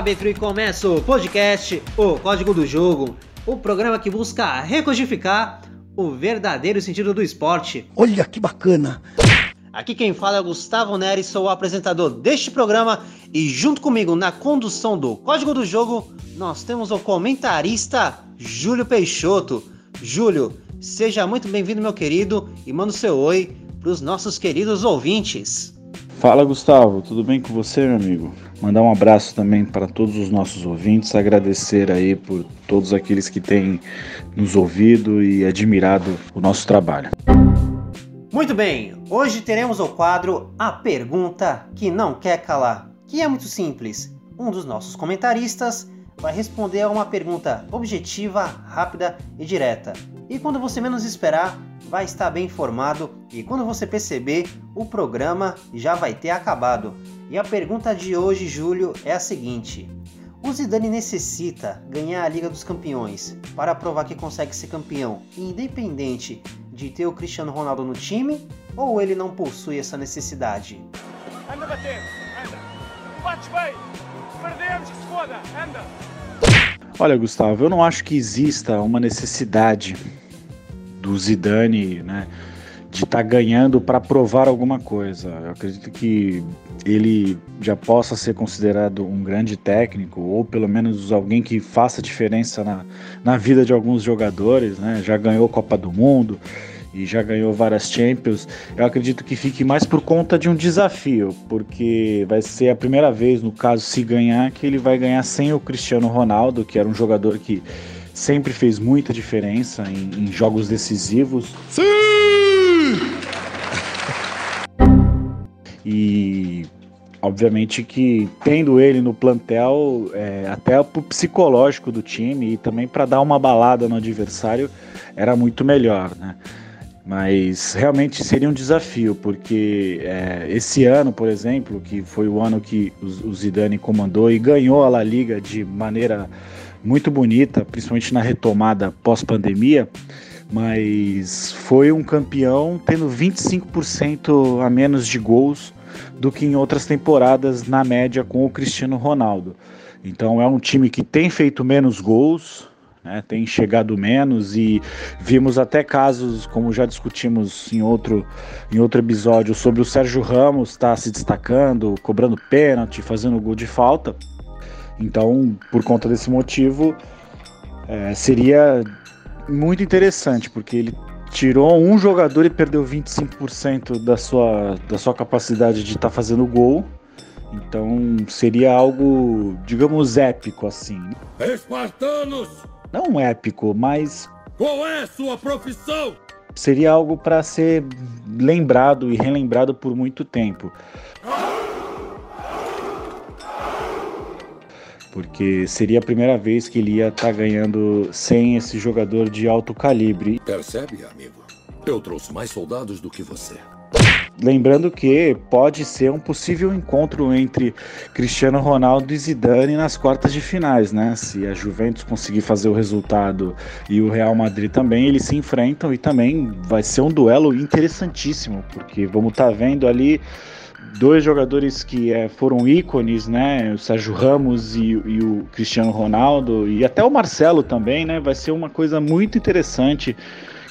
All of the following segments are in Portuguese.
árbitro e começa o podcast O Código do Jogo, o programa que busca recodificar o verdadeiro sentido do esporte. Olha que bacana! Aqui quem fala é Gustavo Neri, sou o apresentador deste programa e junto comigo na condução do Código do Jogo, nós temos o comentarista Júlio Peixoto. Júlio, seja muito bem-vindo, meu querido, e manda o seu oi para os nossos queridos ouvintes. Fala Gustavo, tudo bem com você, meu amigo? Mandar um abraço também para todos os nossos ouvintes, agradecer aí por todos aqueles que têm nos ouvido e admirado o nosso trabalho. Muito bem, hoje teremos o quadro A Pergunta que Não Quer Calar, que é muito simples. Um dos nossos comentaristas vai responder a uma pergunta objetiva, rápida e direta. E quando você menos esperar, vai estar bem informado e quando você perceber, o programa já vai ter acabado. E a pergunta de hoje, Júlio, é a seguinte: o Zidane necessita ganhar a Liga dos Campeões para provar que consegue ser campeão, independente de ter o Cristiano Ronaldo no time, ou ele não possui essa necessidade? Anda bater, anda. Bates bem. Perdemos que se foda, anda. Olha, Gustavo, eu não acho que exista uma necessidade do Zidane, né, de estar tá ganhando para provar alguma coisa. Eu acredito que ele já possa ser considerado um grande técnico, ou pelo menos alguém que faça diferença na, na vida de alguns jogadores, né? Já ganhou Copa do Mundo e já ganhou várias Champions. Eu acredito que fique mais por conta de um desafio, porque vai ser a primeira vez, no caso, se ganhar, que ele vai ganhar sem o Cristiano Ronaldo, que era um jogador que sempre fez muita diferença em, em jogos decisivos. Sim! E obviamente que tendo ele no plantel, é, até pro psicológico do time e também para dar uma balada no adversário, era muito melhor, né? Mas realmente seria um desafio, porque é, esse ano, por exemplo, que foi o ano que o, Zidane comandou e ganhou a La Liga de maneira muito bonita, principalmente na retomada pós-pandemia, mas foi um campeão tendo 25% a menos de gols do que em outras temporadas na média com o Cristiano Ronaldo. Então é um time que tem feito menos gols, né, tem chegado menos e vimos até casos, como já discutimos em outro, em outro episódio, sobre o Sérgio Ramos estar tá se destacando, cobrando pênalti, fazendo gol de falta. Então, por conta desse motivo, é, seria muito interessante, porque ele tirou um jogador e perdeu 25% da sua, da sua capacidade de estar tá fazendo gol. Então seria algo, digamos, épico assim. Espartanos! Não épico, mas. Qual é a sua profissão? Seria algo para ser lembrado e relembrado por muito tempo. porque seria a primeira vez que ele ia estar tá ganhando sem esse jogador de alto calibre. Percebe, amigo? Eu trouxe mais soldados do que você. Lembrando que pode ser um possível encontro entre Cristiano Ronaldo e Zidane nas quartas de finais, né? Se a Juventus conseguir fazer o resultado e o Real Madrid também, eles se enfrentam e também vai ser um duelo interessantíssimo, porque vamos estar tá vendo ali dois jogadores que é, foram ícones, né? O Sérgio Ramos e, e, o Cristiano Ronaldo e até o Marcelo também, né? Vai ser uma coisa muito interessante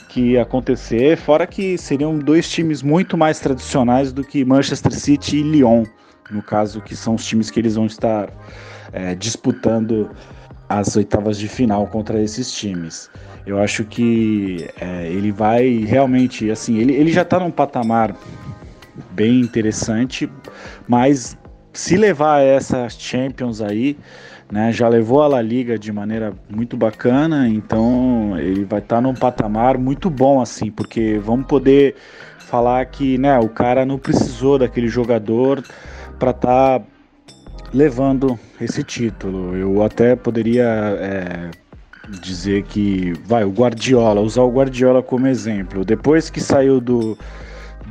que acontecer. Fora que seriam dois times muito mais tradicionais do que Manchester City e Lyon, no caso que são os times que eles vão estar é, disputando as oitavas de final contra esses times. Eu acho que é, ele vai realmente, assim, ele, ele já está num patamar bem interessante, mas se levar essa Champions aí, né, já levou a La Liga de maneira muito bacana, então ele vai estar tá num patamar muito bom assim, porque vamos poder falar que, né, o cara não precisou daquele jogador para estar tá levando esse título. Eu até poderia é, dizer que, vai, o Guardiola, usar o Guardiola como exemplo. Depois que saiu do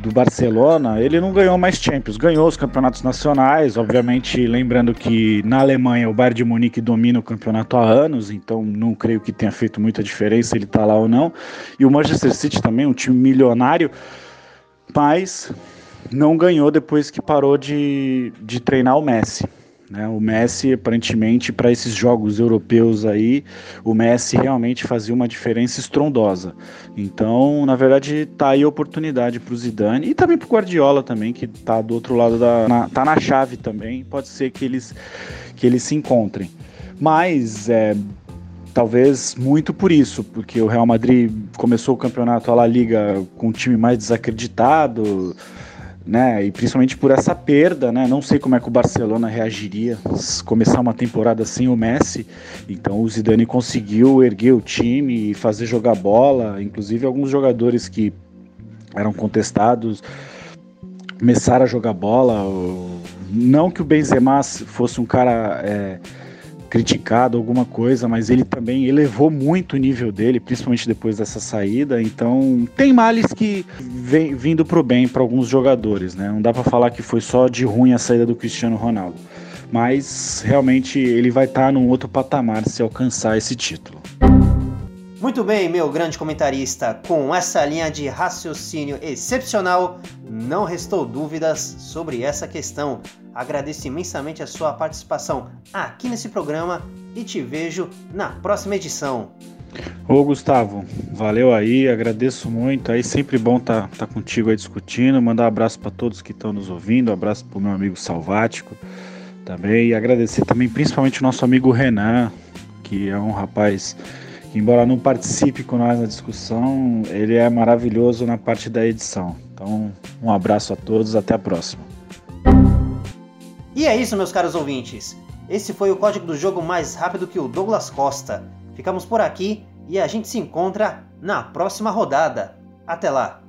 do Barcelona, ele não ganhou mais Champions, ganhou os campeonatos nacionais, obviamente lembrando que na Alemanha o Bayern de Munique domina o campeonato há anos, então não creio que tenha feito muita diferença ele tá lá ou não. E o Manchester City também, um time milionário, mas não ganhou depois que parou de, de treinar o Messi. Né? O Messi, aparentemente, para esses jogos europeus aí, o Messi realmente fazia uma diferença estrondosa. Então, na verdade, tá aí a oportunidade para o Zidane e também para o Guardiola também, que tá do outro lado da, na, tá na chave também. Pode ser que eles que eles se encontrem. Mas é, talvez muito por isso, porque o Real Madrid começou o campeonato a La Liga com um time mais desacreditado, né? E principalmente por essa perda, né? Não sei como é que o Barcelona reagiria começar uma temporada sem o Messi. Então o Zidane conseguiu erguer o time e fazer jogar bola, inclusive alguns jogadores que eram contestados começaram a jogar bola. Não que o Benzema fosse um cara é, criticado, alguma coisa, mas ele também elevou muito o nível dele, principalmente depois dessa saída. Então, tem males que vem vindo pro bem para alguns jogadores, né? Não dá para falar que foi só de ruim a saída do Cristiano Ronaldo, mas realmente ele vai estar tá num outro patamar se alcançar esse título. Muito bem, meu grande comentarista, com essa linha de raciocínio excepcional, não restou dúvidas sobre essa questão. Agradeço imensamente a sua participação aqui nesse programa e te vejo na próxima edição. Ô Gustavo, valeu aí, agradeço muito. Aí sempre bom estar tá, tá contigo aí discutindo. Mandar um abraço para todos que estão nos ouvindo, um abraço para o meu amigo Salvático também. E agradecer também principalmente o nosso amigo Renan, que é um rapaz embora não participe com nós na discussão, ele é maravilhoso na parte da edição. Então, um abraço a todos, até a próxima. E é isso, meus caros ouvintes. Esse foi o código do jogo mais rápido que o Douglas Costa. Ficamos por aqui e a gente se encontra na próxima rodada. Até lá!